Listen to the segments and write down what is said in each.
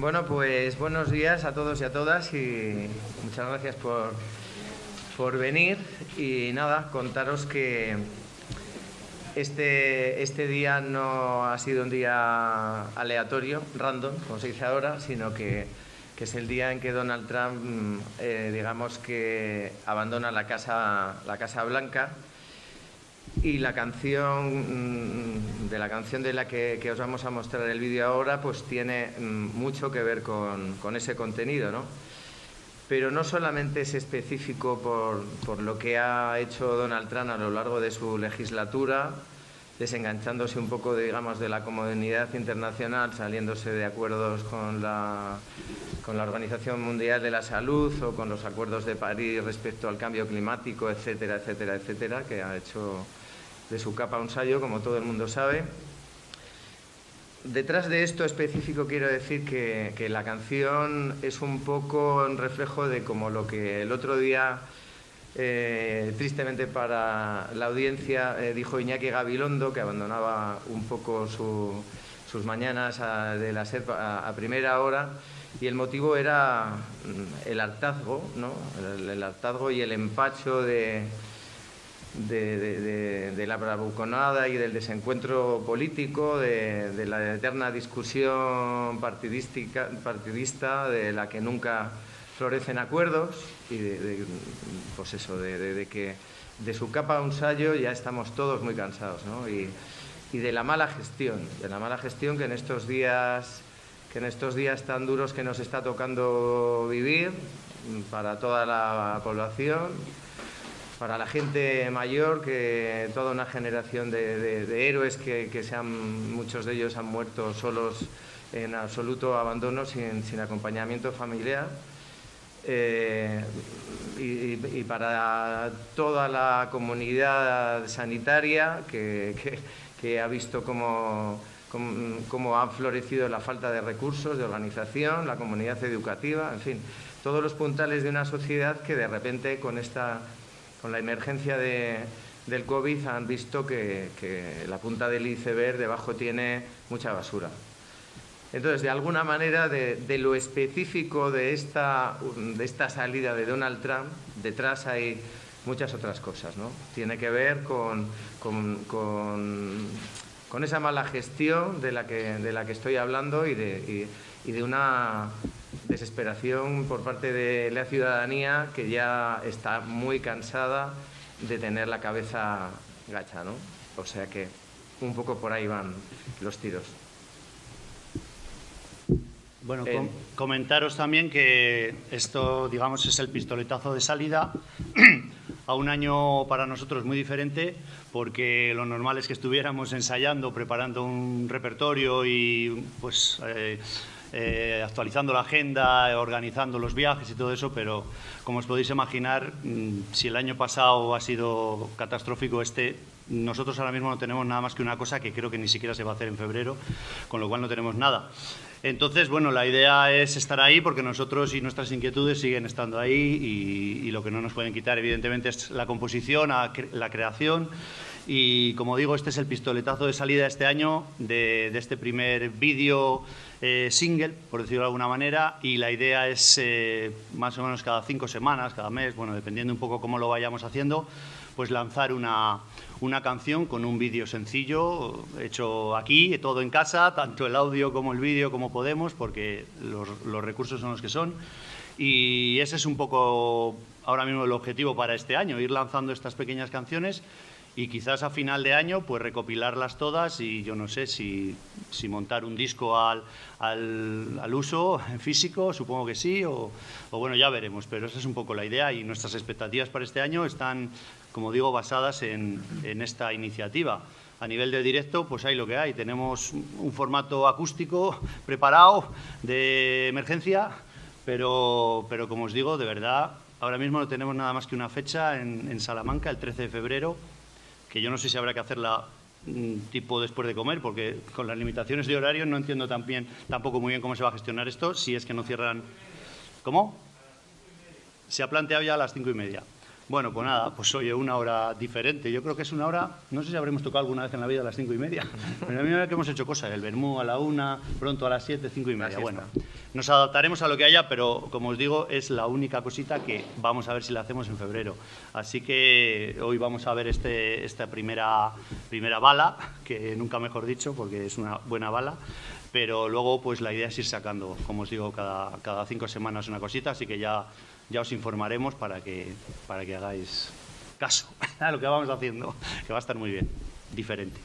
Bueno, pues buenos días a todos y a todas y muchas gracias por, por venir. Y nada, contaros que este, este día no ha sido un día aleatorio, random, como se dice ahora, sino que, es el día en que Donald Trump, mm, eh, digamos que abandona la Casa, la casa Blanca y la canción, mm, de la canción de la que, os vamos a mostrar el vídeo ahora, pues tiene mm, mucho que ver con, con ese contenido, ¿no? pero no solamente es específico por, lo que ha hecho Donald Trump a lo largo de su legislatura, desenganchándose un poco, digamos, de la comunidad internacional, saliéndose de acuerdos con la, con la Organización Mundial de la Salud o con los acuerdos de París respecto al cambio climático, etcétera, etcétera, etcétera, que ha hecho de su capa un sallo, como todo el mundo sabe. Detrás de esto específico quiero decir que, la canción es un poco un reflejo de como lo que el otro día, eh, tristemente para la audiencia, eh, dijo Iñaki Gabilondo, que abandonaba un poco sus mañanas de la SER a, primera hora, y el motivo era mm, el hartazgo, ¿no? el hartazgo y el empacho de de, la bravuconada y del desencuentro político, de, la eterna discusión partidística, partidista, de la que nunca florecen acuerdos y de, pues eso, de, que de su capa a un sallo ya estamos todos muy cansados, ¿no? y, y de la mala gestión, de la mala gestión que en estos días que en estos días tan duros que nos está tocando vivir para toda la población, para la gente mayor, que toda una generación de, héroes que, sean, muchos de ellos han muerto solos en absoluto abandono, sin, acompañamiento familiar. Eh, y, para toda la comunidad sanitaria que, ha visto cómo, cómo, ha florecido la falta de recursos, de organización, la comunidad educativa, en fin, todos los puntales de una sociedad que de repente con esta con la emergencia del COVID han visto que, la punta del iceberg debajo tiene mucha basura. Entonces, de alguna manera, de, lo específico de esta, de esta salida de Donald Trump, detrás hay muchas otras cosas. ¿no? Tiene que ver con, con, esa mala gestión de la que, de la que estoy hablando y de, y de una desesperación por parte de la ciudadanía que ya está muy cansada de tener la cabeza gacha, ¿no? O sea que un poco por ahí van los tiros. Bueno, comentaros también que esto, digamos, es el pistoletazo de salida a un año para nosotros muy diferente, porque lo normal es que estuviéramos ensayando, preparando un repertorio y, pues, eh, eh, actualizando la agenda, organizando los viajes y todo eso, pero como os podéis imaginar, mm, si el año pasado ha sido catastrófico este, nosotros ahora mismo no tenemos nada más que una cosa que creo que ni siquiera se va a hacer en febrero, con lo cual no tenemos nada. Entonces, bueno, la idea es estar ahí porque nosotros y nuestras inquietudes siguen estando ahí y, lo que no nos pueden quitar, evidentemente, es la composición, la creación y, como digo, este es el pistoletazo de salida este año de, de este primer vídeo eh, single, por decirlo de alguna manera, y la idea es eh, más o menos cada cinco semanas, cada mes, bueno, dependiendo un poco cómo lo vayamos haciendo, pues lanzar una, una canción con un vídeo sencillo, hecho aquí, todo en casa, tanto el audio como el vídeo como podemos, porque los, los recursos son los que son. Y ese es un poco ahora mismo el objetivo para este año, ir lanzando estas pequeñas canciones y quizás a final de año pues recopilarlas todas y yo no sé si, si montar un disco al, al, uso físico, supongo que sí, o, bueno, ya veremos, pero esa es un poco la idea y nuestras expectativas para este año están, como digo, basadas en, en esta iniciativa. A nivel de directo, pues hay lo que hay. Tenemos un formato acústico preparado de emergencia, pero, pero como os digo, de verdad, ahora mismo no tenemos nada más que una fecha en, en Salamanca, el 13 de febrero, que yo no sé si habrá que hacerla mm, tipo después de comer, porque con las limitaciones de horario no entiendo también, tampoco muy bien cómo se va a gestionar esto, si es que no cierran... ¿Cómo? Se ha planteado ya a las cinco y media. Bueno, pues nada, pues oye, una hora diferente. Yo creo que es una hora, no sé si habremos tocado alguna vez en la vida a las cinco y media, pero a mí me que hemos hecho cosas, el Bermú a la una, pronto a las siete, cinco y media. Bueno, nos adaptaremos a lo que haya, pero como os digo, es la única cosita que vamos a ver si la hacemos en febrero. Así que hoy vamos a ver este, esta primera, primera bala, que nunca mejor dicho, porque es una buena bala, pero luego pues la idea es ir sacando, como os digo, cada, cada cinco semanas una cosita, así que ya, ya os informaremos para que, para que hagáis caso a lo que vamos haciendo, que va a estar muy bien, diferente.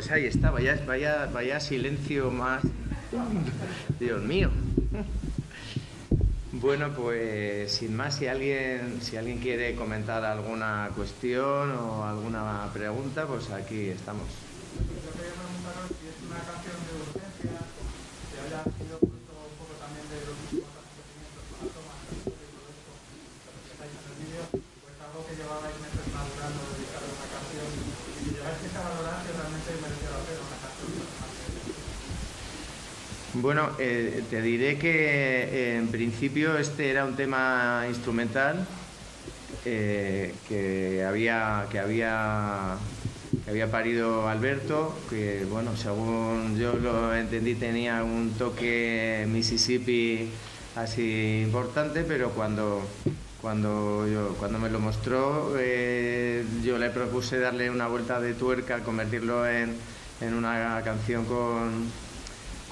Pues ahí está, vaya, vaya, vaya silencio más... Dios mío. Bueno, pues sin más, si alguien, si alguien quiere comentar alguna cuestión o alguna pregunta, pues aquí estamos. Bueno, eh, te diré que eh, en principio este era un tema instrumental eh, que, había, que, había, que había parido Alberto, que bueno, según yo lo entendí tenía un toque Mississippi así importante, pero cuando, cuando, yo, cuando me lo mostró yo le propuse darle una vuelta de tuerca, convertirlo en, en una canción con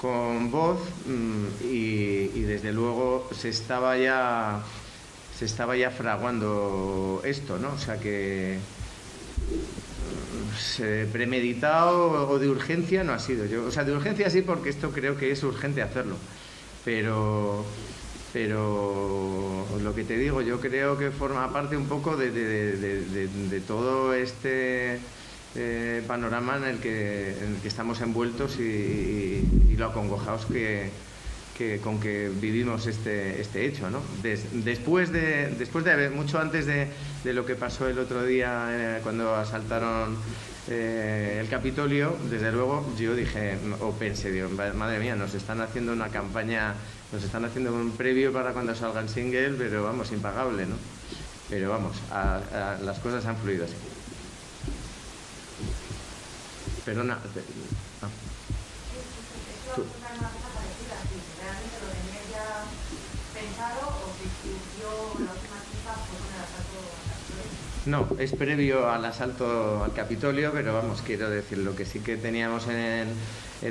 con voz mm, y, desde luego se estaba ya se estaba ya fraguando esto, ¿no? O sea que eh, premeditado o de urgencia no ha sido. Yo, o sea, de urgencia sí porque esto creo que es urgente hacerlo. Pero, pero lo que te digo, yo creo que forma parte un poco de, todo este eh, panorama en el, que, estamos envueltos y, lo acongojados que, con que vivimos este, este hecho. ¿no? después, de, después de haber, mucho antes de, lo que pasó el otro día eh, cuando asaltaron eh, el Capitolio, desde luego yo dije, o pensé, Dios, madre mía, nos están haciendo una campaña, nos están haciendo un previo para cuando salgan single, pero vamos, impagable, ¿no? Pero vamos, las cosas han fluido así. Ah. No, es previo al asalto al Capitolio, pero vamos, quiero decir, lo que sí que teníamos en,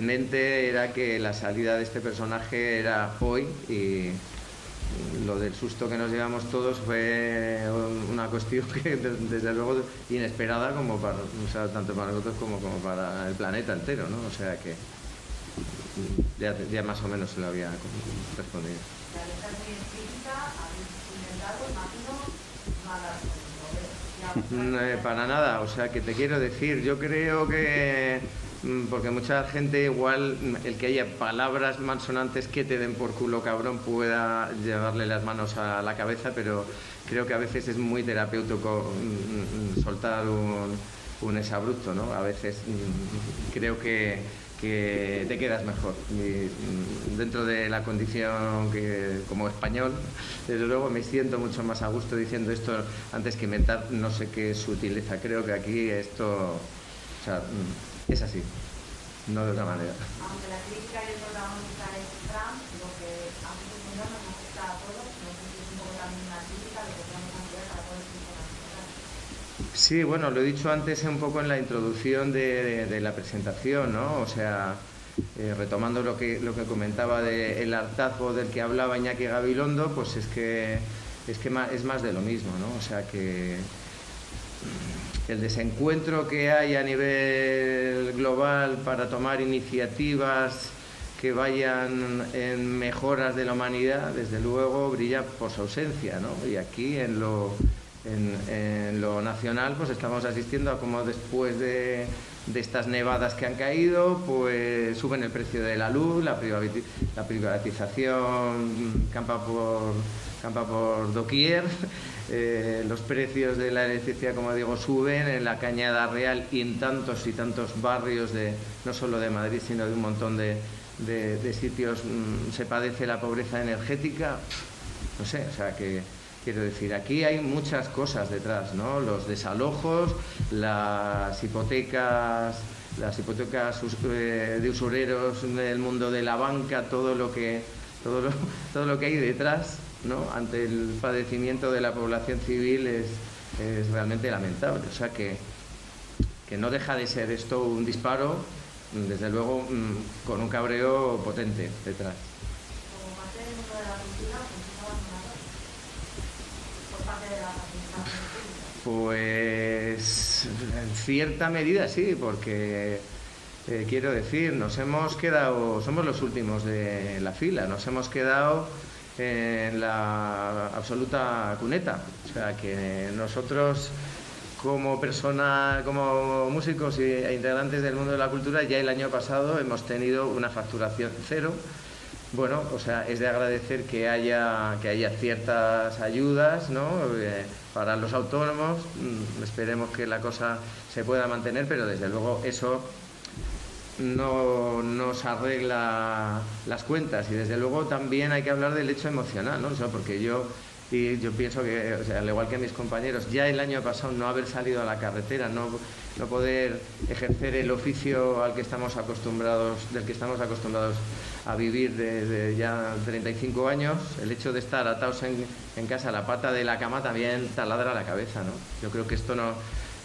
mente era que la salida de este personaje era hoy y lo del susto que nos llevamos todos fue una cuestión que desde luego inesperada como para, tanto para nosotros como, como para el planeta entero, ¿no? O sea que ya, ya más o menos se lo había respondido. Eh, para nada, o sea, que te quiero decir, yo creo que mm, porque mucha gente igual mm, el que haya palabras malsonantes que te den por culo cabrón pueda llevarle las manos a la cabeza, pero creo que a veces es muy terapéutico mm, soltar un, un ¿no? A veces creo que te quedas mejor. Mm, dentro de la condición que como español, desde luego me siento mucho más a gusto diciendo esto antes que inventar no sé qué sutileza. Creo que aquí esto mm, es así, no de otra manera. Aunque la crítica y el protagonista es Trump, lo que a muchos nos afecta a todos, no sé si es un poco también una crítica de que tenemos que para poder Sí, bueno, lo he dicho antes un poco en la introducción de, la presentación, ¿no? O sea, eh, retomando lo que, lo que comentaba del hartazgo del que hablaba Iñaki Gabilondo, pues es que, es que es más de lo mismo, ¿no? O sea que el desencuentro que hay a nivel global para tomar iniciativas que vayan en mejoras de la humanidad, desde luego brilla por su ausencia, ¿no? Y aquí en lo nacional pues estamos asistiendo a cómo después de, estas nevadas que han caído pues suben el precio de la luz, la, privatización campa por, campa por doquier, eh, los precios de la electricidad como digo suben en la Cañada Real y en tantos y tantos barrios de no solo de Madrid sino de un montón de, sitios. Mm, se padece la pobreza energética, no sé, o sea que Quiero decir, aquí hay muchas cosas detrás, ¿no? Los desalojos, las hipotecas, las hipotecas eh, de usureros del mundo de la banca, todo lo que, todo lo, todo lo que hay detrás, ¿no? Ante el padecimiento de la población civil es, es realmente lamentable. O sea que, que no deja de ser esto un disparo, desde luego mm, con un cabreo potente detrás. Pues en cierta medida sí, porque eh, quiero decir, nos hemos quedado, somos los últimos de la fila, nos hemos quedado en la absoluta cuneta. O sea que nosotros como persona, como músicos e integrantes del mundo de la cultura, ya el año pasado hemos tenido una facturación cero. Bueno, o sea, es de agradecer que haya, que haya ciertas ayudas, ¿no? Eh, para los autónomos mm, esperemos que la cosa se pueda mantener, pero desde luego eso no nos arregla las cuentas y desde luego también hay que hablar del hecho emocional, ¿no? porque yo y yo pienso que, al igual que mis compañeros, ya el año pasado no haber salido a la carretera, no, no poder ejercer el oficio al que estamos acostumbrados, del que estamos acostumbrados a vivir desde ya 35 años, el hecho de estar atados en, en, casa, la pata de la cama también taladra la cabeza, ¿no? Yo creo que esto no,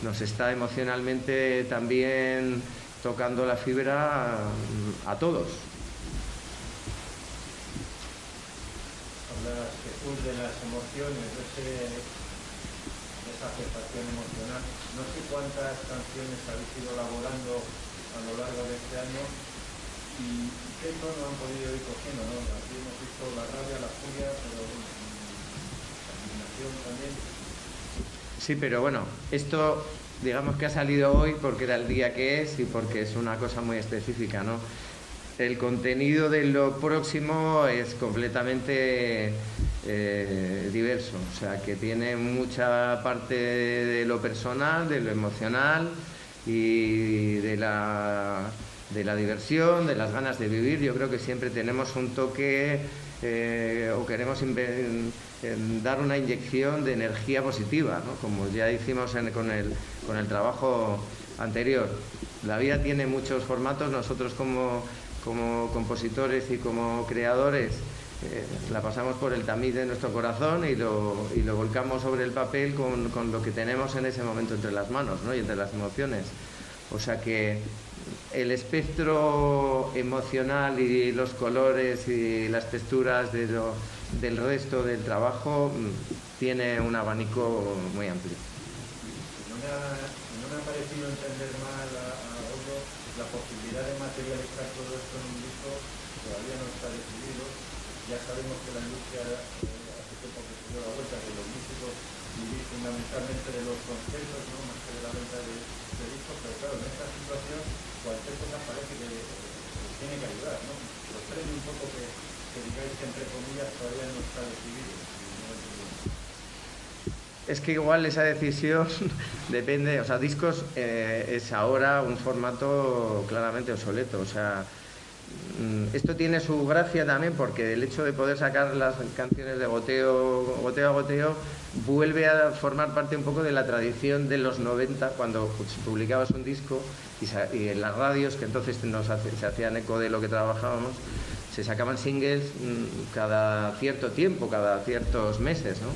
nos está emocionalmente también tocando la fibra a todos. de las emociones, aceptación emocional. No sé cuántas canciones habéis ido elaborando a lo largo de este año y qué tono han podido ir cogiendo, ¿no? Aquí hemos visto la rabia, la furia, pero la indignación también. Sí, pero bueno, esto digamos que ha salido hoy porque era el día que es y porque es una cosa muy específica, ¿no? El contenido de lo próximo es completamente eh, diverso, o sea, que tiene mucha parte de lo personal, de lo emocional y de la, de la diversión, de las ganas de vivir. Yo creo que siempre tenemos un toque eh, o queremos dar una inyección de energía positiva, como ya hicimos con, el, con el trabajo anterior. La vida tiene muchos formatos, nosotros como como compositores y como creadores la pasamos por el tamiz de nuestro corazón y lo, y lo volcamos sobre el papel con, con, lo que tenemos en ese momento entre las manos ¿no? y entre las emociones. O sea que el espectro emocional y los colores y las texturas de lo, del resto del trabajo mm, tiene un abanico muy amplio. No no me ha parecido entender mal a, a la posibilidad de materializar todo esto en un disco todavía no está decidido. Ya sabemos que la industria eh, hace tiempo que se dio la vuelta, que los músicos vivir fundamentalmente de los conciertos, ¿no? más que de la venta de, discos, pero claro, en esta situación cualquier cosa parece que tiene que ayudar. ¿no? Sorprende un poco que, que digáis que entre comillas todavía no está decidido. Es que igual esa decisión depende, o sea, discos eh, es ahora un formato claramente obsoleto, o sea, esto tiene su gracia también porque el hecho de poder sacar las canciones de goteo, goteo a goteo vuelve a formar parte un poco de la tradición de los 90 cuando pues, publicabas un disco y, en las radios, que entonces se hacían eco de lo que trabajábamos, se sacaban singles mm, cada cierto tiempo, cada ciertos meses, ¿no?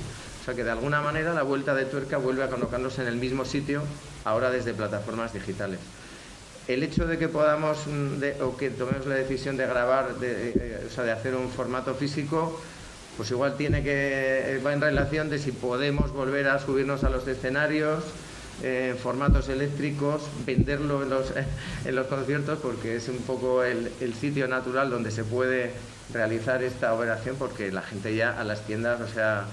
sea que de alguna manera la vuelta de tuerca vuelve a colocarnos en el mismo sitio, ahora desde plataformas digitales. El hecho de que podamos mm, o que tomemos la decisión de grabar, de, eh, o sea, de hacer un formato físico, pues igual tiene que eh, va en relación de si podemos volver a subirnos a los escenarios en formatos eléctricos, venderlo en los, conciertos, porque es un poco el, el sitio natural donde se puede realizar esta operación, porque la gente ya a las tiendas, o sea,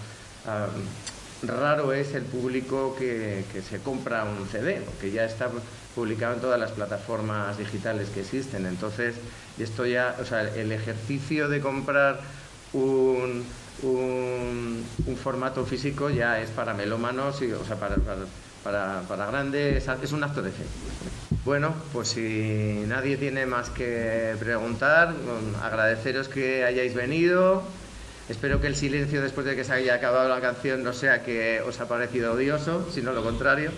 raro es el público que, se compra un CD, que ya está publicado en todas las plataformas digitales que existen. Entonces, esto ya, o sea, el ejercicio de comprar un, formato físico ya es para melómanos, y, o sea, para, para, para, grandes, es un acto de fe. Bueno, pues si nadie tiene más que preguntar, agradeceros que hayáis venido. Espero que el silencio después de que se haya acabado la canción no sea que os ha parecido odioso, sino lo contrario.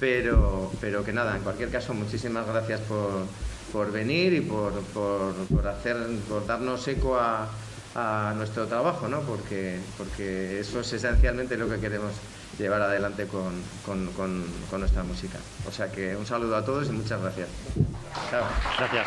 Pero, pero que nada, en cualquier caso, muchísimas gracias por, por venir y por, por, por, hacer, por darnos eco a, a nuestro trabajo, ¿no? porque, porque eso es esencialmente lo que queremos llevar adelante con, con, con, con nuestra música. O sea que un saludo a todos y muchas gracias. Chao. Gracias.